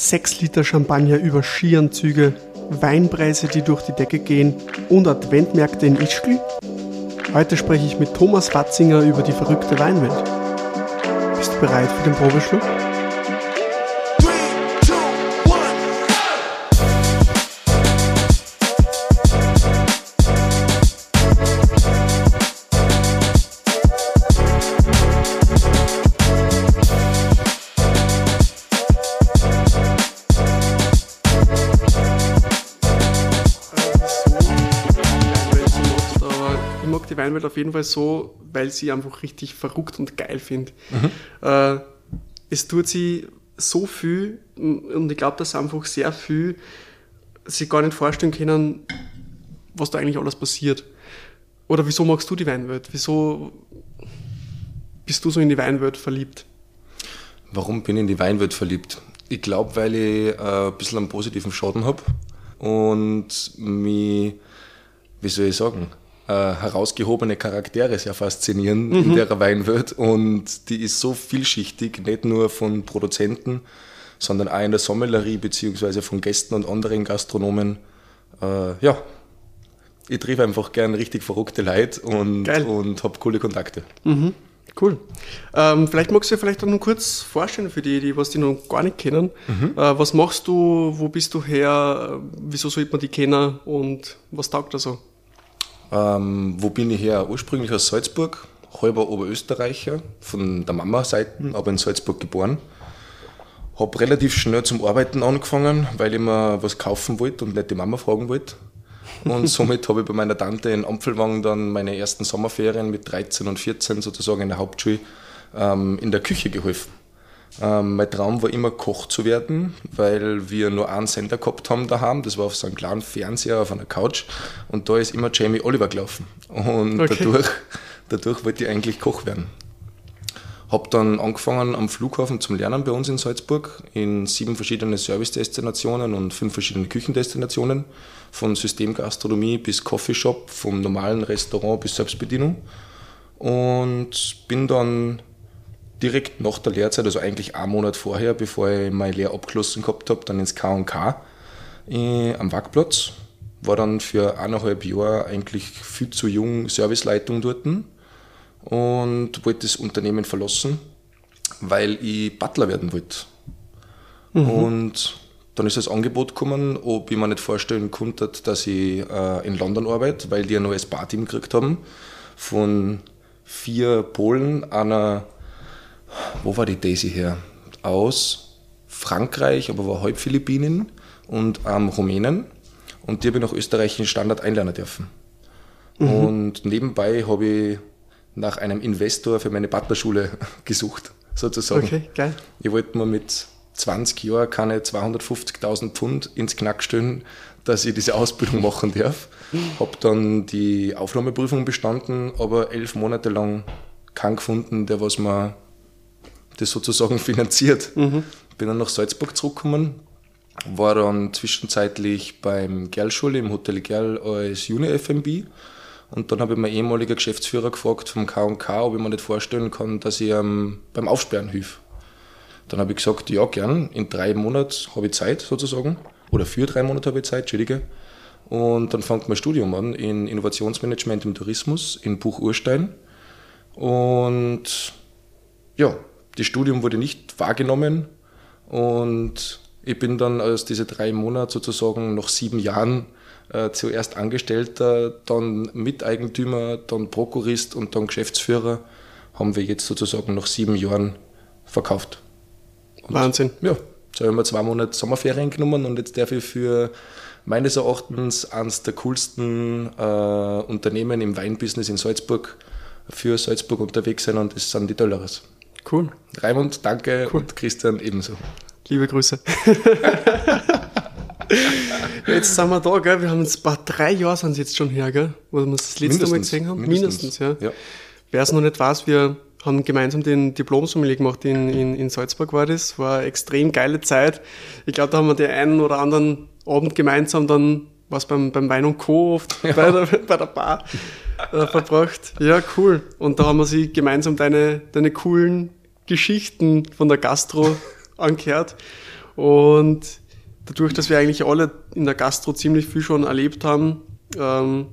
6 Liter Champagner über Skianzüge, Weinpreise, die durch die Decke gehen und Adventmärkte in Ischgl? Heute spreche ich mit Thomas Watzinger über die verrückte Weinwelt. Bist du bereit für den Probeschluck? Weinwelt auf jeden Fall so, weil sie einfach richtig verrückt und geil finde. Mhm. Äh, es tut sie so viel und ich glaube, dass einfach sehr viel sich gar nicht vorstellen können, was da eigentlich alles passiert. Oder wieso magst du die Weinwelt? Wieso bist du so in die Weinwelt verliebt? Warum bin ich in die Weinwelt verliebt? Ich glaube, weil ich äh, ein bisschen einen positiven Schaden habe und mich, wie soll ich sagen, äh, herausgehobene Charaktere sehr faszinieren mhm. in der Weinwelt und die ist so vielschichtig, nicht nur von Produzenten, sondern auch in der Sommelerie beziehungsweise von Gästen und anderen Gastronomen. Äh, ja, ich treffe einfach gern richtig verrückte Leute und, und habe coole Kontakte. Mhm. Cool. Ähm, vielleicht magst du dir vielleicht auch noch kurz vorstellen für die, die was die noch gar nicht kennen. Mhm. Äh, was machst du? Wo bist du her? Wieso sollte man die kennen? Und was taugt da so? Ähm, wo bin ich her? Ursprünglich aus Salzburg, halber Oberösterreicher, von der Mama-Seite, mhm. aber in Salzburg geboren. Habe relativ schnell zum Arbeiten angefangen, weil ich mir was kaufen wollte und nicht die Mama fragen wollte. Und somit habe ich bei meiner Tante in Ampfelwang dann meine ersten Sommerferien mit 13 und 14 sozusagen in der Hauptschule ähm, in der Küche geholfen. Ähm, mein Traum war immer Koch zu werden, weil wir nur einen Sender gehabt haben daheim. Das war auf so einem kleinen Fernseher auf einer Couch und da ist immer Jamie Oliver gelaufen. Und okay. dadurch, dadurch wollte ich eigentlich Koch werden. Habe dann angefangen am Flughafen zum Lernen bei uns in Salzburg in sieben verschiedene Service-Destinationen und fünf verschiedene Küchendestinationen, von Systemgastronomie bis Coffeeshop, vom normalen Restaurant bis Selbstbedienung. Und bin dann direkt nach der Lehrzeit, also eigentlich einen Monat vorher, bevor ich meine Lehre abgeschlossen gehabt habe, dann ins K&K äh, am Wackplatz. War dann für eineinhalb Jahre eigentlich viel zu jung Serviceleitung dort und wollte das Unternehmen verlassen, weil ich Butler werden wollte. Mhm. Und dann ist das Angebot gekommen, ob ich mir nicht vorstellen konnte, dass ich äh, in London arbeite, weil die ein neues Barteam gekriegt haben von vier Polen, einer wo war die Daisy her? Aus Frankreich, aber war halb Philippinen und ähm, Rumänen. Und die habe ich nach österreichischen Standard einlernen dürfen. Mhm. Und nebenbei habe ich nach einem Investor für meine Partnerschule gesucht, sozusagen. Okay, geil. Ich wollte mir mit 20 Jahren keine 250.000 Pfund ins Knack stellen, dass ich diese Ausbildung machen darf. Habe dann die Aufnahmeprüfung bestanden, aber elf Monate lang keinen gefunden, der was mir das sozusagen finanziert. Mhm. Bin dann nach Salzburg zurückgekommen, war dann zwischenzeitlich beim Gerlschule im Hotel Gerl als Juni-FMB. Und dann habe ich meinen ehemaligen Geschäftsführer gefragt vom K&K, ob ich mir nicht vorstellen kann, dass ich ähm, beim Aufsperren hilf. Dann habe ich gesagt, ja, gern, in drei Monaten habe ich Zeit sozusagen. Oder für drei Monate habe ich Zeit, Entschuldige. Und dann fängt mein Studium an in Innovationsmanagement im Tourismus in Buch Urstein. Und ja, das Studium wurde nicht wahrgenommen und ich bin dann aus diese drei Monate sozusagen nach sieben Jahren äh, zuerst Angestellter, dann Miteigentümer, dann Prokurist und dann Geschäftsführer, haben wir jetzt sozusagen nach sieben Jahren verkauft. Und Wahnsinn. Ja, jetzt habe ich mir zwei Monate Sommerferien genommen und jetzt darf ich für meines Erachtens eines der coolsten äh, Unternehmen im Weinbusiness in Salzburg für Salzburg unterwegs sein und das sind die Dollars. Cool. Raimund, danke cool. und Christian ebenso. Liebe Grüße. jetzt sind wir da, gell? Wir haben jetzt ein paar drei Jahre sind jetzt schon her, gell? Wo wir das letzte mindestens, Mal gesehen haben. Mindestens, mindestens ja. ja. Wer es noch nicht weiß, wir haben gemeinsam den Diplom-Sommelier gemacht in, in, in Salzburg war das. War eine extrem geile Zeit. Ich glaube, da haben wir den einen oder anderen Abend gemeinsam dann was beim, beim Wein und Co. oft ja. bei, der, bei der Bar äh, verbracht. Ja, cool. Und da haben wir sie gemeinsam deine, deine coolen Geschichten von der Gastro angehört. Und dadurch, dass wir eigentlich alle in der Gastro ziemlich viel schon erlebt haben, ähm,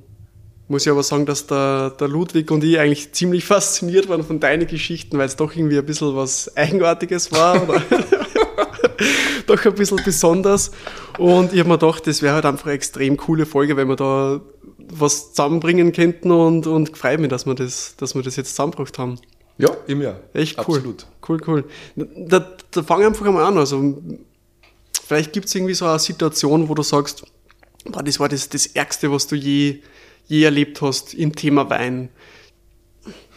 muss ich aber sagen, dass der, der Ludwig und ich eigentlich ziemlich fasziniert waren von deinen Geschichten, weil es doch irgendwie ein bisschen was Eigenartiges war. Oder doch ein bisschen besonders. Und ich habe mir gedacht, das wäre halt einfach eine extrem coole Folge, wenn wir da was zusammenbringen könnten und, und freut mich, dass wir das, dass wir das jetzt zusammengebracht haben. Ja, im Jahr. Echt cool. Absolut. Cool, cool. Da, da fang einfach einmal an. Also, vielleicht gibt es irgendwie so eine Situation, wo du sagst, boah, das war das, das Ärgste, was du je, je erlebt hast im Thema Wein.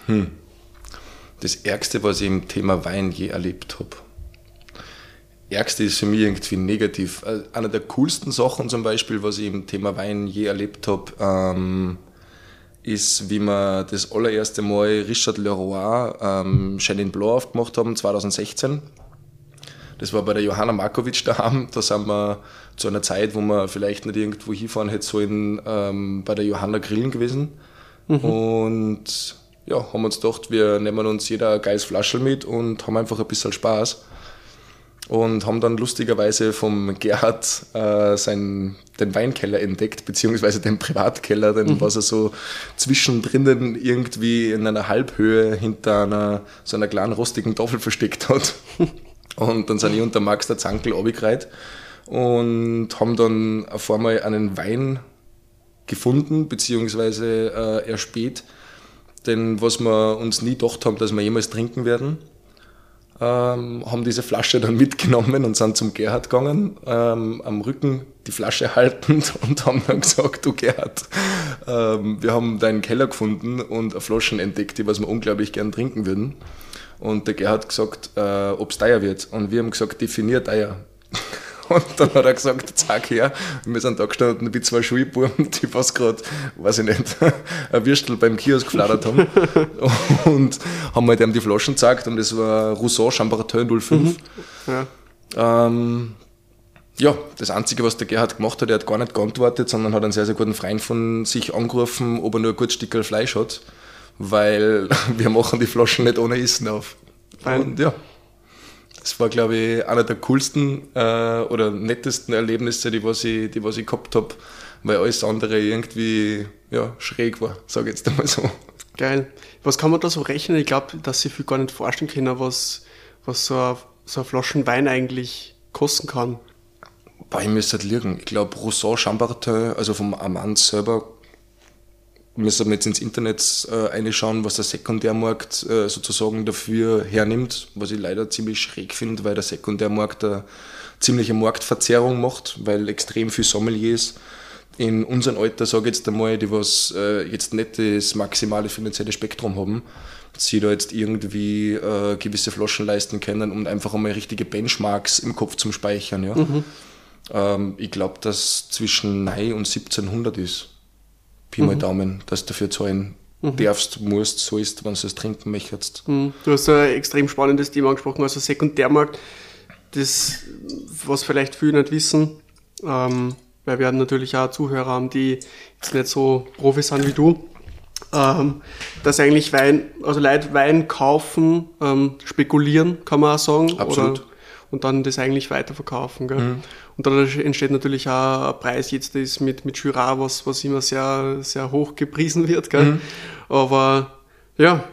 Hm. Das Ärgste, was ich im Thema Wein je erlebt habe. Ärgste ist für mich irgendwie negativ. Äh, eine der coolsten Sachen zum Beispiel, was ich im Thema Wein je erlebt habe, ähm, ist, wie wir das allererste Mal Richard Leroy ähm, Chenin Blanc aufgemacht haben, 2016. Das war bei der Johanna Markovic daheim. Da sind wir zu einer Zeit, wo wir vielleicht nicht irgendwo hinfahren hätte sollen, ähm, bei der Johanna Grillen gewesen. Mhm. Und ja, haben uns gedacht, wir nehmen uns jeder ein geiles Flaschel mit und haben einfach ein bisschen Spaß und haben dann lustigerweise vom Gerhard äh, sein, den Weinkeller entdeckt, beziehungsweise den Privatkeller, den, mhm. was er so zwischendrin irgendwie in einer Halbhöhe hinter einer, so einer kleinen rostigen Tafel versteckt hat. und dann sind ich und der Max der Zankel abgereiht und haben dann auf einmal einen Wein gefunden, beziehungsweise äh, erspäht, denn was wir uns nie gedacht haben, dass wir jemals trinken werden ähm, haben diese Flasche dann mitgenommen und sind zum Gerhard gegangen, ähm, am Rücken die Flasche haltend und haben dann gesagt, du Gerhard, ähm, wir haben deinen Keller gefunden und Flaschen entdeckt, die was wir unglaublich gern trinken würden. Und der Gerhard gesagt, äh, ob es teuer wird. Und wir haben gesagt, definiert teuer. Und dann hat er gesagt, zack her. wir sind da gestanden wie zwei Schulbuben, die was gerade, weiß ich nicht, ein Würstel beim Kiosk gefladert haben. Und haben halt ihm die Flaschen gezeigt und das war Rousseau Champarateur 05. Mhm. Ja. Ähm, ja, das Einzige, was der Gerhard gemacht hat, er hat gar nicht geantwortet, sondern hat einen sehr, sehr guten Freund von sich angerufen, ob er nur ein gutes Stück Fleisch hat, weil wir machen die Flaschen nicht ohne Essen auf. Fein. Und ja. Das war, glaube ich, einer der coolsten äh, oder nettesten Erlebnisse, die was ich, die was ich gehabt habe, weil alles andere irgendwie ja, schräg war, sage ich jetzt einmal so. Geil. Was kann man da so rechnen? Ich glaube, dass sie viel gar nicht vorstellen können, was, was so, ein, so eine Flaschen Wein eigentlich kosten kann. Bei mir ist das liegen. Ich glaube, Rousseau Chambertin, also vom Amand selber, müssen wir jetzt ins Internet äh, reinschauen, was der Sekundärmarkt äh, sozusagen dafür hernimmt, was ich leider ziemlich schräg finde, weil der Sekundärmarkt eine ziemliche Marktverzerrung macht, weil extrem viel Sommeliers in unserem Alter, sage ich jetzt einmal, die was äh, jetzt nicht das maximale finanzielle Spektrum haben, sie da jetzt irgendwie äh, gewisse Flaschen leisten können und einfach einmal richtige Benchmarks im Kopf zum Speichern. Ja. Mhm. Ähm, ich glaube, dass zwischen 9 und 1700 ist. Pi mal mhm. Daumen, dass du dafür zahlen mhm. darfst, musst, sollst, wenn du es trinken möchtest. Mhm. Du hast ein extrem spannendes Thema angesprochen, also Sekundärmarkt. Das, was vielleicht viele nicht wissen, ähm, weil wir haben natürlich auch Zuhörer haben, die jetzt nicht so Profis sind wie du, ähm, dass eigentlich Wein, also Leute Wein kaufen, ähm, spekulieren, kann man auch sagen. Absolut. Oder, und dann das eigentlich weiterverkaufen. Gell? Mhm. Und dadurch entsteht natürlich auch ein Preis, jetzt ist mit, mit Jura, was, was immer sehr, sehr hoch gepriesen wird. Gell? Mhm. Aber ja,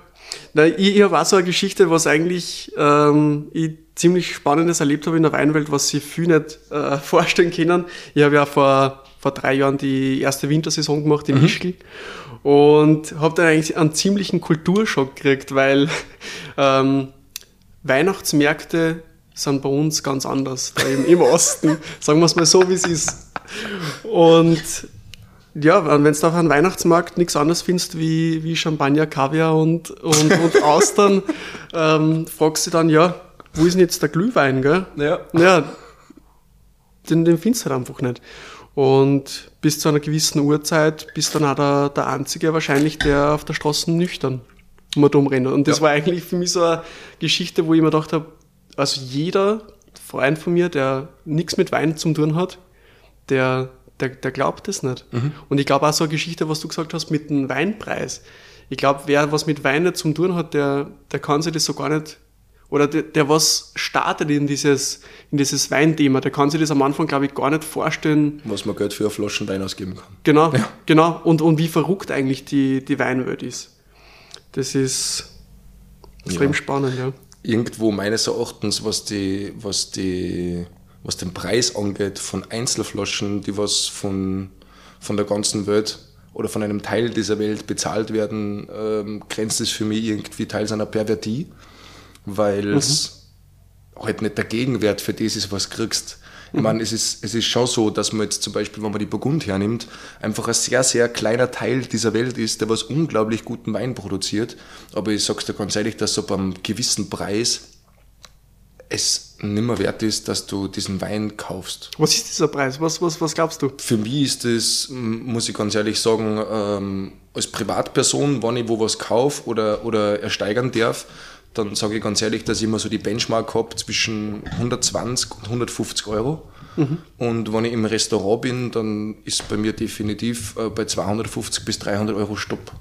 na, ich, ich habe auch so eine Geschichte, was eigentlich ähm, ich ziemlich Spannendes erlebt habe in der Weinwelt, was sich viele nicht äh, vorstellen können. Ich habe ja vor, vor drei Jahren die erste Wintersaison gemacht in mhm. Ischgl und habe dann eigentlich einen ziemlichen Kulturschock gekriegt, weil ähm, Weihnachtsmärkte sind bei uns ganz anders, da im, im Osten. Sagen wir es mal so, wie es ist. Und ja, wenn du auf einem Weihnachtsmarkt nichts anderes findest wie, wie Champagner, Kaviar und, und, und Austern, ähm, fragst du dann, ja, wo ist denn jetzt der Glühwein, gell? Ja. Ja, den, den findest du halt einfach nicht. Und bis zu einer gewissen Uhrzeit bist dann auch der, der Einzige wahrscheinlich, der auf der Straße nüchtern mal dumm rennt. Und das ja. war eigentlich für mich so eine Geschichte, wo ich mir gedacht habe, also jeder Freund von mir, der nichts mit Wein zu tun hat, der, der, der glaubt das nicht. Mhm. Und ich glaube auch so eine Geschichte, was du gesagt hast mit dem Weinpreis. Ich glaube, wer was mit Wein nicht zu tun hat, der, der kann sich das so gar nicht oder der, der was startet in dieses, in dieses Weinthema, der kann sich das am Anfang, glaube ich, gar nicht vorstellen. Was man Geld für eine Flaschen Wein ausgeben kann. Genau, ja. genau. Und, und wie verrückt eigentlich die, die Weinwelt ist. Das ist extrem ja. spannend, ja. Irgendwo meines Erachtens, was die, was die, was den Preis angeht von Einzelflaschen, die was von, von der ganzen Welt oder von einem Teil dieser Welt bezahlt werden, ähm, grenzt es für mich irgendwie teils einer Pervertie weil es mhm. halt nicht der Gegenwert für das ist, was du kriegst. Ich meine, es ist, es ist schon so, dass man jetzt zum Beispiel, wenn man die Burgund hernimmt, einfach ein sehr, sehr kleiner Teil dieser Welt ist, der was unglaublich guten Wein produziert. Aber ich sag's dir ganz ehrlich, dass so beim gewissen Preis es nimmer wert ist, dass du diesen Wein kaufst. Was ist dieser Preis? Was, was, was glaubst du? Für mich ist es, muss ich ganz ehrlich sagen, ähm, als Privatperson, wenn ich wo was kaufe oder, oder ersteigern darf, dann sage ich ganz ehrlich, dass ich immer so die Benchmark habe zwischen 120 und 150 Euro. Mhm. Und wenn ich im Restaurant bin, dann ist bei mir definitiv äh, bei 250 bis 300 Euro Stopp.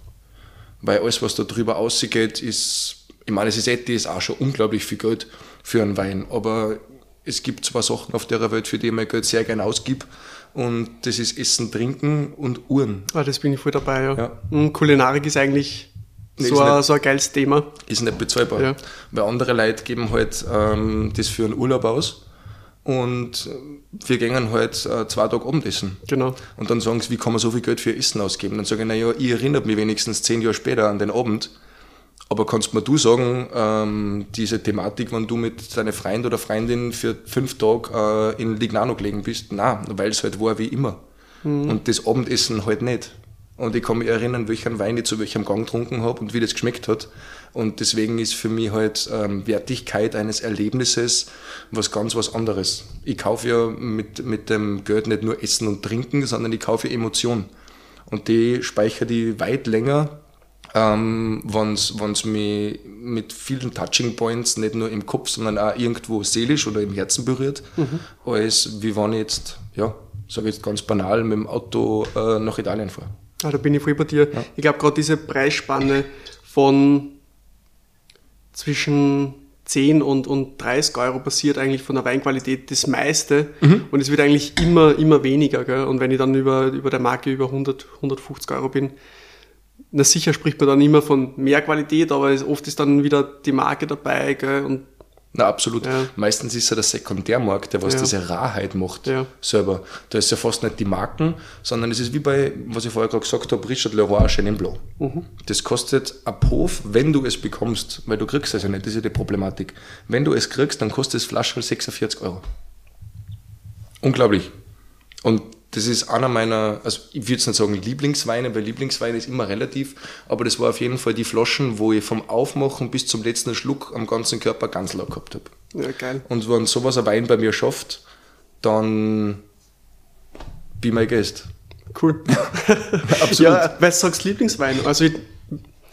Weil alles, was da drüber ausgeht, ist, ich meine, es ist eh ist auch schon unglaublich viel Geld für einen Wein. Aber es gibt zwei Sachen auf der Welt, für die ich mein Geld sehr gerne ausgib. Und das ist Essen, Trinken und Uhren. Ah, das bin ich voll dabei, ja. ja. Und Kulinarik ist eigentlich So, ein, nicht, so ein geiles Thema. Ist nicht bezahlbar. Ja. Weil andere Leute geben halt ähm, das für einen Urlaub aus und wir gehen halt äh, zwei Tage Abendessen. Genau. Und dann sagen sie, wie kann man so viel Geld für Essen ausgeben? Dann sage ich, naja, ich erinnere mich wenigstens zehn Jahre später an den Abend. Aber kannst mir du sagen, ähm, diese Thematik, wenn du mit deiner Freund oder Freundin für fünf Tage äh, in Lignano gelegen bist? Nein, weil es halt war wie immer. Mhm. Und das Abendessen halt nicht. Und ich kann mich erinnern, welchen Wein ich zu welchem Gang getrunken habe und wie das geschmeckt hat. Und deswegen ist für mich halt ähm, Wertigkeit eines Erlebnisses was ganz was anderes. Ich kaufe ja mit, mit dem Geld nicht nur Essen und Trinken, sondern ich kaufe Emotionen. Und die speichere ich weit länger, ähm, wenn es mich mit vielen Touching Points nicht nur im Kopf, sondern auch irgendwo seelisch oder im Herzen berührt, mhm. als wie wenn ich jetzt, ja, sage ich jetzt ganz banal, mit dem Auto äh, nach Italien fahre. Ah, da bin ich voll bei dir. Ja. Ich glaube, gerade diese Preisspanne von zwischen 10 und, und 30 Euro passiert eigentlich von der Weinqualität das meiste mhm. und es wird eigentlich immer, immer weniger. Gell? Und wenn ich dann über, über der Marke über 100, 150 Euro bin, na sicher spricht man dann immer von mehr Qualität, aber oft ist dann wieder die Marke dabei gell? und na, absolut. Ja. Meistens ist ja der Sekundärmarkt, der was ja. diese Rarheit macht ja. selber. Da ist ja fast nicht die Marken, sondern es ist wie bei, was ich vorher gerade gesagt habe, Richard Leroy Chenin Blanc. Mhm. Das kostet ab Hof, wenn du es bekommst, weil du kriegst es ja nicht, das ist ja die Problematik. Wenn du es kriegst, dann kostet es Flasche 46 Euro. Unglaublich. Und das ist einer meiner, also ich würde jetzt nicht sagen Lieblingsweine, weil Lieblingswein ist immer relativ, aber das war auf jeden Fall die Flaschen, wo ich vom Aufmachen bis zum letzten Schluck am ganzen Körper ganz low gehabt habe. Ja, geil. Und wenn sowas ein Wein bei mir schafft, dann be my guest. Cool. Absolut. Ja, weil du sagst Lieblingswein. Also ich,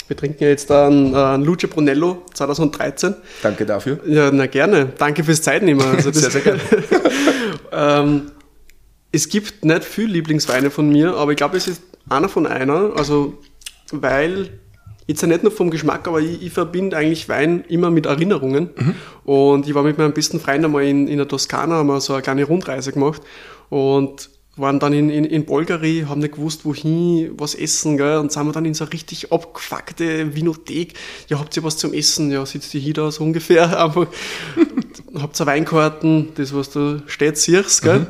wir trinken jetzt einen, einen Luce Brunello 2013. Danke dafür. Ja, na gerne. Danke fürs Zeitnehmen. Also sehr, sehr gerne. ähm, es gibt nicht viel Lieblingsweine von mir, aber ich glaube, es ist einer von einer. Also, weil jetzt ja nicht nur vom Geschmack, aber ich, ich verbinde eigentlich Wein immer mit Erinnerungen. Mhm. Und ich war mit meinem besten Freund einmal in, in der Toskana, haben wir so eine kleine Rundreise gemacht und waren dann in, in, in Bulgari, haben nicht gewusst, wohin, was essen, gell? und sind wir dann in so eine richtig abgefuckte Vinothek. Ja, habt ihr was zum Essen? Ja, sitzt ihr hier da so ungefähr einfach. habt ihr Weinkarten, das, was da steht, siehst, gell? Mhm.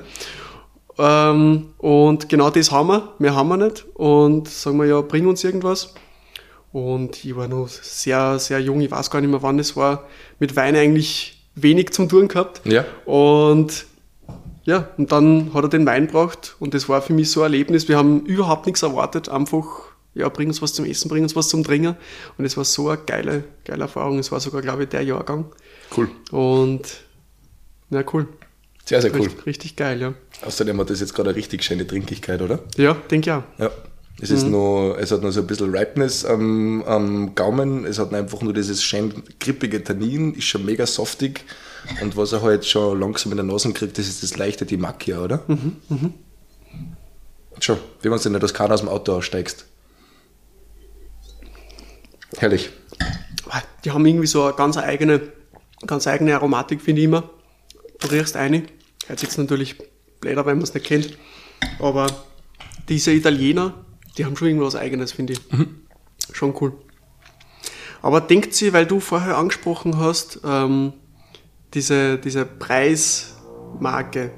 Ähm, und genau das haben wir, mehr haben wir nicht. Und sagen wir ja, bring uns irgendwas. Und ich war noch sehr, sehr jung, ich weiß gar nicht mehr, wann es war, mit Wein eigentlich wenig zum tun gehabt. Ja. Und ja, und dann hat er den Wein gebracht und das war für mich so ein Erlebnis. Wir haben überhaupt nichts erwartet, einfach, ja, bring uns was zum Essen, bring uns was zum Trinken. Und es war so eine geile, geile Erfahrung. Es war sogar, glaube ich, der Jahrgang. Cool. Und, ja, cool. Sehr, sehr cool. Richtig, richtig geil, ja. Außerdem hat das jetzt gerade eine richtig schöne Trinkigkeit, oder? Ja, denke ich auch. Ja. Es, ist mhm. noch, es hat noch so ein bisschen Ripeness am, am Gaumen, es hat einfach nur dieses schön grippige Tannin, ist schon mega softig und was er halt schon langsam in der Nase kriegt, das ist das leichte die Macchia, oder? Mhm, mhm. Schon, wie wenn du in der Toskana aus dem Auto aussteigst. Herrlich. Die haben irgendwie so eine ganz eigene Ganz eigene Aromatik finde ich immer. Du riechst eine. Hört sich natürlich blöder, wenn man es nicht kennt. Aber diese Italiener, die haben schon irgendwas Eigenes, finde ich. Mhm. Schon cool. Aber denkt sie, weil du vorher angesprochen hast, ähm, diese, diese Preismarke,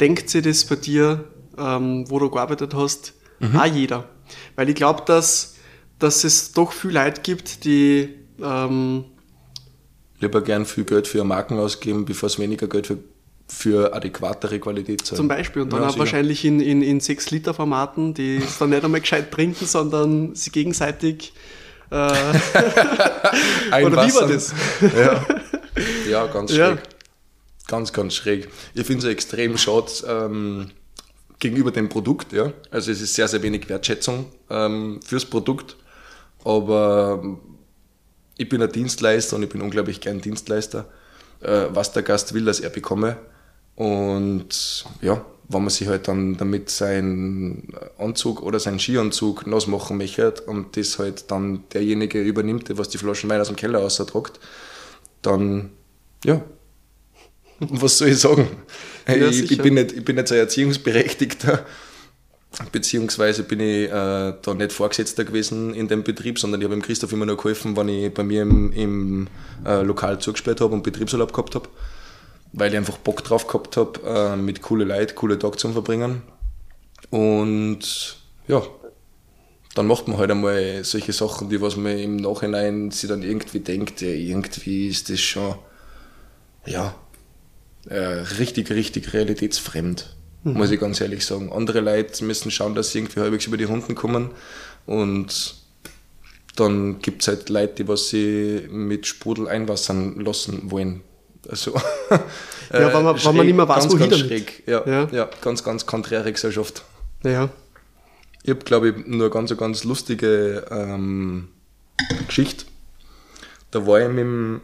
denkt sie das bei dir, ähm, wo du gearbeitet hast, mhm. auch jeder? Weil ich glaube, dass, dass es doch viel Leute gibt, die ähm, lieber gern viel Geld für Marken ausgeben, bevor es weniger Geld für, für adäquatere Qualität zahlen. Zum Beispiel. Und dann ja, auch wahrscheinlich in, in, in 6-Liter-Formaten, die es dann nicht einmal gescheit trinken, sondern sie gegenseitig äh, Oder wie war das? Ja, ja ganz schräg. Ja. Ganz, ganz schräg. Ich finde es extrem schade ähm, gegenüber dem Produkt. Ja. Also es ist sehr, sehr wenig Wertschätzung ähm, fürs Produkt. Aber ich bin ein Dienstleister und ich bin unglaublich gern Dienstleister. Äh, was der Gast will, dass er bekomme. Und ja, wenn man sich halt dann damit seinen Anzug oder seinen Skianzug nass machen möchte und das halt dann derjenige übernimmt, der was die Flaschen Wein aus dem Keller austragt, dann, ja, was soll ich sagen? Ja, ich, ich, bin nicht, ich bin nicht so ein Erziehungsberechtigter, beziehungsweise bin ich äh, da nicht Vorgesetzter gewesen in dem Betrieb, sondern ich habe dem Christoph immer nur geholfen, wenn ich bei mir im, im äh, Lokal zugesperrt habe und Betriebsurlaub gehabt habe weil ich einfach Bock drauf gehabt habe, äh, mit coole Leuten coole Tage zu verbringen. Und ja, dann macht man halt einmal solche Sachen, die was man im Nachhinein sich dann irgendwie denkt, ja, irgendwie ist das schon, ja, äh, richtig, richtig realitätsfremd, mhm. muss ich ganz ehrlich sagen. Andere Leute müssen schauen, dass sie irgendwie halbwegs über die Runden kommen und dann gibt es halt Leute, die was sie mit Sprudel einwassern lassen wollen. Also, ja, wenn man, schräg, wenn man nicht mehr weiß, ganz, wohin ganz schräg. Ja, ja. ja, ganz, ganz konträre Gesellschaft. Ja. Ich habe, glaube ich, nur eine ganz, ganz lustige ähm, Geschichte. Da war ich mit dem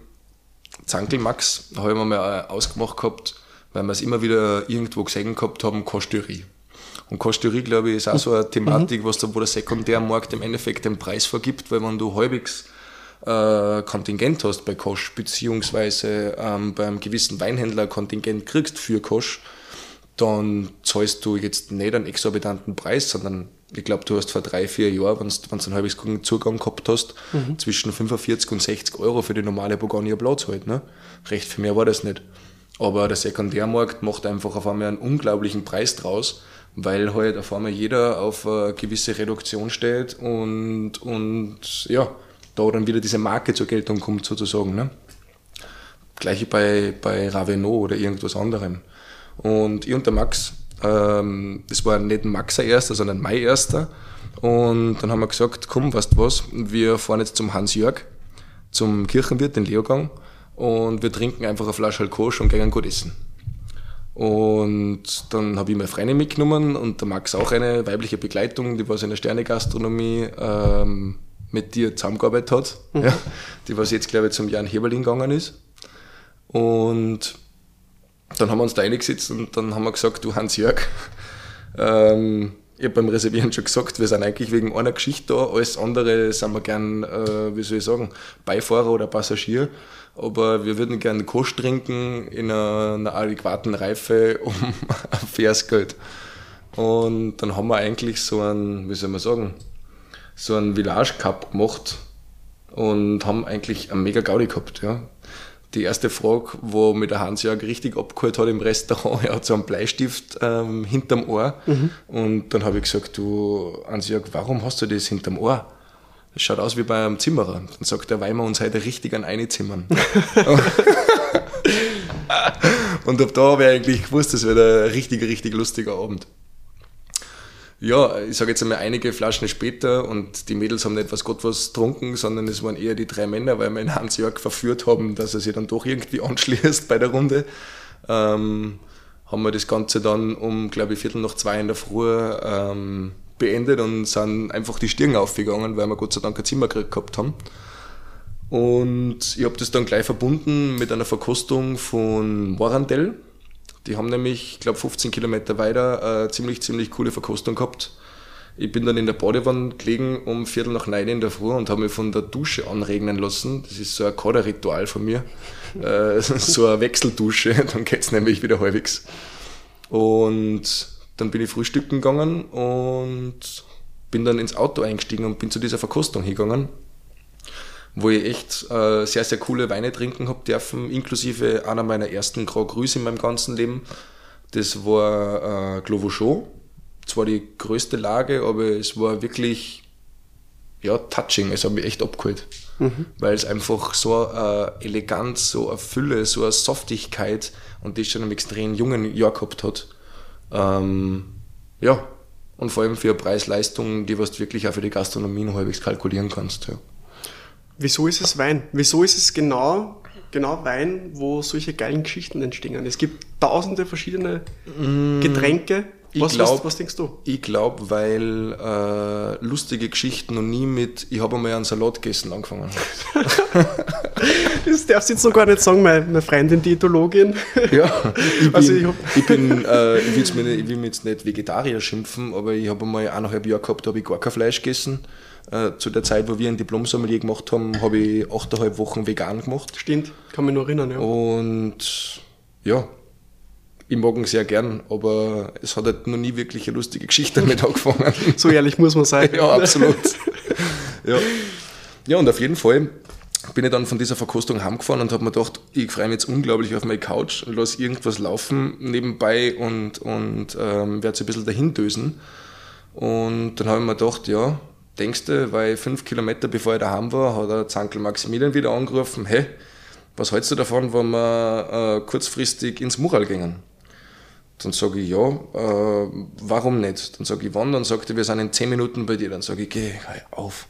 Zankel Max, da habe ich mir mal ausgemacht gehabt, weil wir es immer wieder irgendwo gesehen gehabt haben, Kostürie. Und Kostürie, glaube ich, ist auch so eine Thematik, mhm. was da, wo der Sekundärmarkt im Endeffekt den Preis vergibt, weil wenn du halbwegs äh, Kontingent hast bei Kosch, beziehungsweise ähm, beim gewissen Weinhändler Kontingent kriegst für Kosch, dann zahlst du jetzt nicht einen exorbitanten Preis, sondern ich glaube, du hast vor drei, vier Jahren, wenn du einen halbwegs guten Zugang gehabt hast, mhm. zwischen 45 und 60 Euro für die normale Bourgogne Platz halt. Ne? Recht viel mehr war das nicht. Aber der Sekundärmarkt macht einfach auf einmal einen unglaublichen Preis draus, weil halt auf einmal jeder auf eine gewisse Reduktion steht und, und ja, da dann wieder diese Marke zur Geltung kommt sozusagen. Ne? Gleiche bei, bei Raveno oder irgendwas anderem. Und ich und der Max, ähm, das war nicht ein erster, sondern mein erster. Und dann haben wir gesagt, komm, weißt du was, wir fahren jetzt zum Hans-Jörg, zum Kirchenwirt, den Leogang, und wir trinken einfach eine Flasche Alkohol und gehen gut essen. Und dann habe ich meine Freundin mitgenommen und der Max auch eine weibliche Begleitung, die war in der Sterne-Gastronomie ähm, mit dir zusammengearbeitet hat, mhm. ja, die was jetzt, glaube ich, zum Jan Heberlin gegangen ist. Und dann haben wir uns da reingesetzt und dann haben wir gesagt, du Hans-Jörg, ähm, ich habe beim Reservieren schon gesagt, wir sind eigentlich wegen einer Geschichte da, alles andere sind wir gern, äh, wie soll ich sagen, Beifahrer oder Passagier, aber wir würden gern Kost trinken in einer, einer adäquaten Reife um ein faires Geld. Und dann haben wir eigentlich so ein, wie soll man sagen, so einen Village Cup gemacht und haben eigentlich einen mega Gaudi gehabt. Ja. Die erste Frage, wo mir der Hans-Jörg richtig abgeholt hat im Restaurant, er hat so einen Bleistift ähm, hinterm Ohr. Mhm. Und dann habe ich gesagt, du Hans-Jörg, warum hast du das hinterm Ohr? Das schaut aus wie bei einem Zimmerer. Dann sagt er, weil wir uns heute richtig an eine zimmern. und ab da habe ich eigentlich gewusst, das wird ein richtig, richtig lustiger Abend ja, ich sage jetzt einmal einige Flaschen später und die Mädels haben nicht was Gott was getrunken, sondern es waren eher die drei Männer, weil wir ihn Hans-Jörg verführt haben, dass er sich dann doch irgendwie anschließt bei der Runde. Ähm, haben wir das Ganze dann um, glaube ich, Viertel nach zwei in der Früh ähm, beendet und sind einfach die Stirn aufgegangen, weil wir Gott sei Dank ein Zimmer gehabt haben. Und ich habe das dann gleich verbunden mit einer Verkostung von Morandell die haben nämlich, ich glaube, 15 Kilometer weiter eine ziemlich, ziemlich coole Verkostung gehabt. Ich bin dann in der Badewanne gelegen um Viertel nach neun in der Früh und habe mich von der Dusche anregnen lassen. Das ist so ein Kaderritual von mir. äh, so eine Wechseldusche, dann geht's nämlich wieder halbwegs. Und dann bin ich frühstücken gegangen und bin dann ins Auto eingestiegen und bin zu dieser Verkostung hingegangen, wo ich echt äh, sehr, sehr coole Weine trinken habe dürfen, inklusive einer meiner ersten Grand Crus in meinem ganzen Leben. Das war äh, Clos zwar die größte Lage, aber es war wirklich ja, touching. Es hat mich echt abgeholt. Mhm. Weil es einfach so eine Eleganz, so eine Fülle, so eine Softigkeit und das schon einem extrem jungen Jahr gehabt hat. Ähm, ja, und vor allem für Preis-Leistung, die was du wirklich auch für die Gastronomie halbwegs kalkulieren kannst. Ja. Wieso ist es Wein? Wieso ist es genau, genau Wein, wo solche geilen Geschichten entstehen? Es gibt tausende verschiedene mm. Getränke, was, glaub, was, was, denkst du? Ich glaube, weil äh, lustige Geschichten noch nie mit ich habe einmal einen Salat gegessen angefangen. das darfst du jetzt noch gar nicht sagen, meine, meine Freundin, Diätologin. Ja, ich also bin, ich, ich, bin äh, ich, will ich will mich jetzt nicht Vegetarier schimpfen, aber ich habe einmal eineinhalb Jahre gehabt, da habe ich gar kein Fleisch gegessen. Äh, zu der Zeit, wo wir ein Diplom-Sommelier gemacht haben, habe ich achteinhalb Wochen vegan gemacht. Stimmt, kann mich noch erinnern, ja. Und ja, ich mag ihn sehr gern, aber es hat halt noch nie wirklich eine lustige Geschichte damit angefangen. so ehrlich muss man sein. ja, absolut. ja. ja, und auf jeden Fall bin ich dann von dieser Verkostung heimgefahren und habe mir gedacht, ich freue mich jetzt unglaublich auf meine Couch und lasse irgendwas laufen nebenbei und, und ähm, werde so ein bisschen dahin dösen. Und dann habe ich mir gedacht, ja, denkst du, weil fünf Kilometer bevor ich daheim war, hat der Zankel Maximilian wieder angerufen, hey, was hältst du davon, wenn wir äh, kurzfristig ins Mural gingen? Dann sage ich, ja, äh, warum nicht? Dann sage ich, wann? Dann sagt er, wir sind in zehn Minuten bei dir. Dann sage ich, geh auf.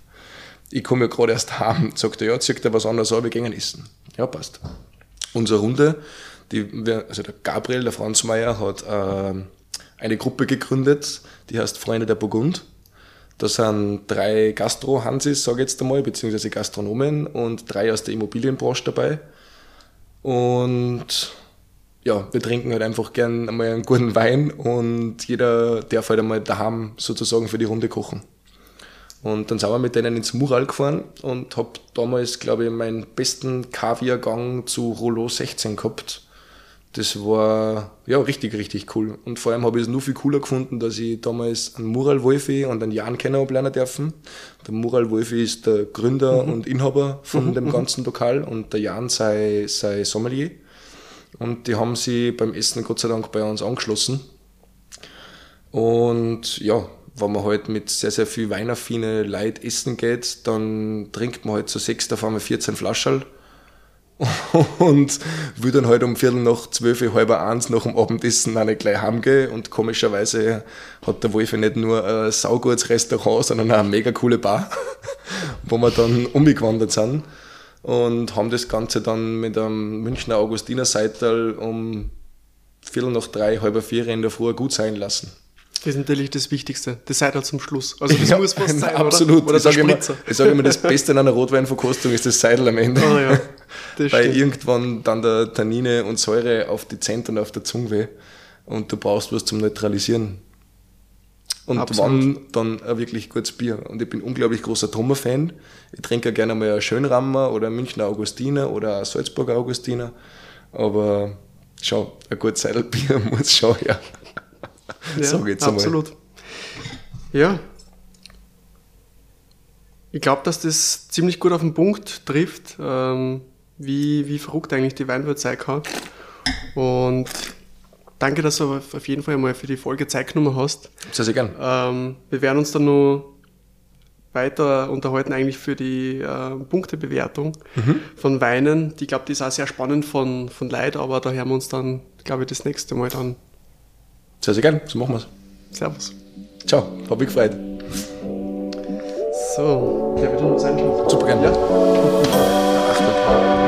Ich komme ja gerade erst heim. Sagt er, ja, zieht er was anderes an, wir gehen essen. Ja, passt. Unsere Runde, die, also der Gabriel, der Franz Mayer, hat äh, eine Gruppe gegründet, die heißt Freunde der Burgund. Da sind drei Gastro-Hansis, sage ich jetzt einmal, beziehungsweise Gastronomen und drei aus der Immobilienbranche dabei. Und ja, wir trinken halt einfach gern einmal einen guten Wein und jeder darf halt einmal daheim sozusagen für die Runde kochen. Und dann sind wir mit denen ins Mural gefahren und habe damals, glaube ich, meinen besten Kaviargang zu Rollo 16 gehabt. Das war ja richtig, richtig cool. Und vor allem habe ich es nur viel cooler gefunden, dass ich damals einen Mural Wolfi und einen Jan Kenner lernen dürfen. Der Mural Wolfi ist der Gründer mhm. und Inhaber von mhm. dem mhm. ganzen Lokal und der Jan sei, sei Sommelier. Und die haben sie beim Essen Gott sei Dank bei uns angeschlossen. Und ja, wenn man halt mit sehr, sehr viel weinaffine Leid essen geht, dann trinkt man halt so sechs, einmal 14 Flaschen und will dann halt um Viertel nach zwölf, halb eins nach dem Abendessen auch nicht gleich heimgehen. Und komischerweise hat der Wolf nicht nur ein saugutes Restaurant, sondern auch eine mega coole Bar, wo wir dann umgewandert sind und haben das Ganze dann mit einem Münchner Augustiner Seital um Viertel nach drei, halb vier in der Früh gut sein lassen. Das ist natürlich das Wichtigste. Das Seital zum Schluss. Also das ja, muss fast sein, Absolut. Oder, oder ich sage immer, sag immer, das Beste in einer Rotweinverkostung ist das Seidel am Ende. Oh, ja. Weil stimmt. irgendwann dann der Tannine und Säure auf die Zentren und auf der Zunge weh und du brauchst was zum Neutralisieren. Und Absolut. wann dann ein wirklich gutes Bier. Und ich bin unglaublich großer Trommer-Fan. Ich trinke ja gerne mal ein Schönrammer oder ein Münchner Augustiner oder ein Salzburger Augustiner. Aber schau, ein gutes Seidelbier muss schon her. Ja, Sag jetzt absolut. Einmal. Ja. Ich glaube, dass das ziemlich gut auf den Punkt trifft, ähm, wie, wie verrückt eigentlich die Weinwelt sein kann. Und Danke, dass du auf jeden Fall mal für die Folge Zeit genommen hast. Sehr, sehr gern. Ähm, wir werden uns dann noch weiter unterhalten, eigentlich für die äh, Punktebewertung mhm. von Weinen. Die, glaube, die ist auch sehr spannend von, von Leid, aber da hören wir uns dann, glaube ich, das nächste Mal dann. Sehr, sehr gern. So machen wir es. Servus. Ciao. Hab mich gefreut. So, der wird noch was einkaufen. Super gern. Ja. Achtung.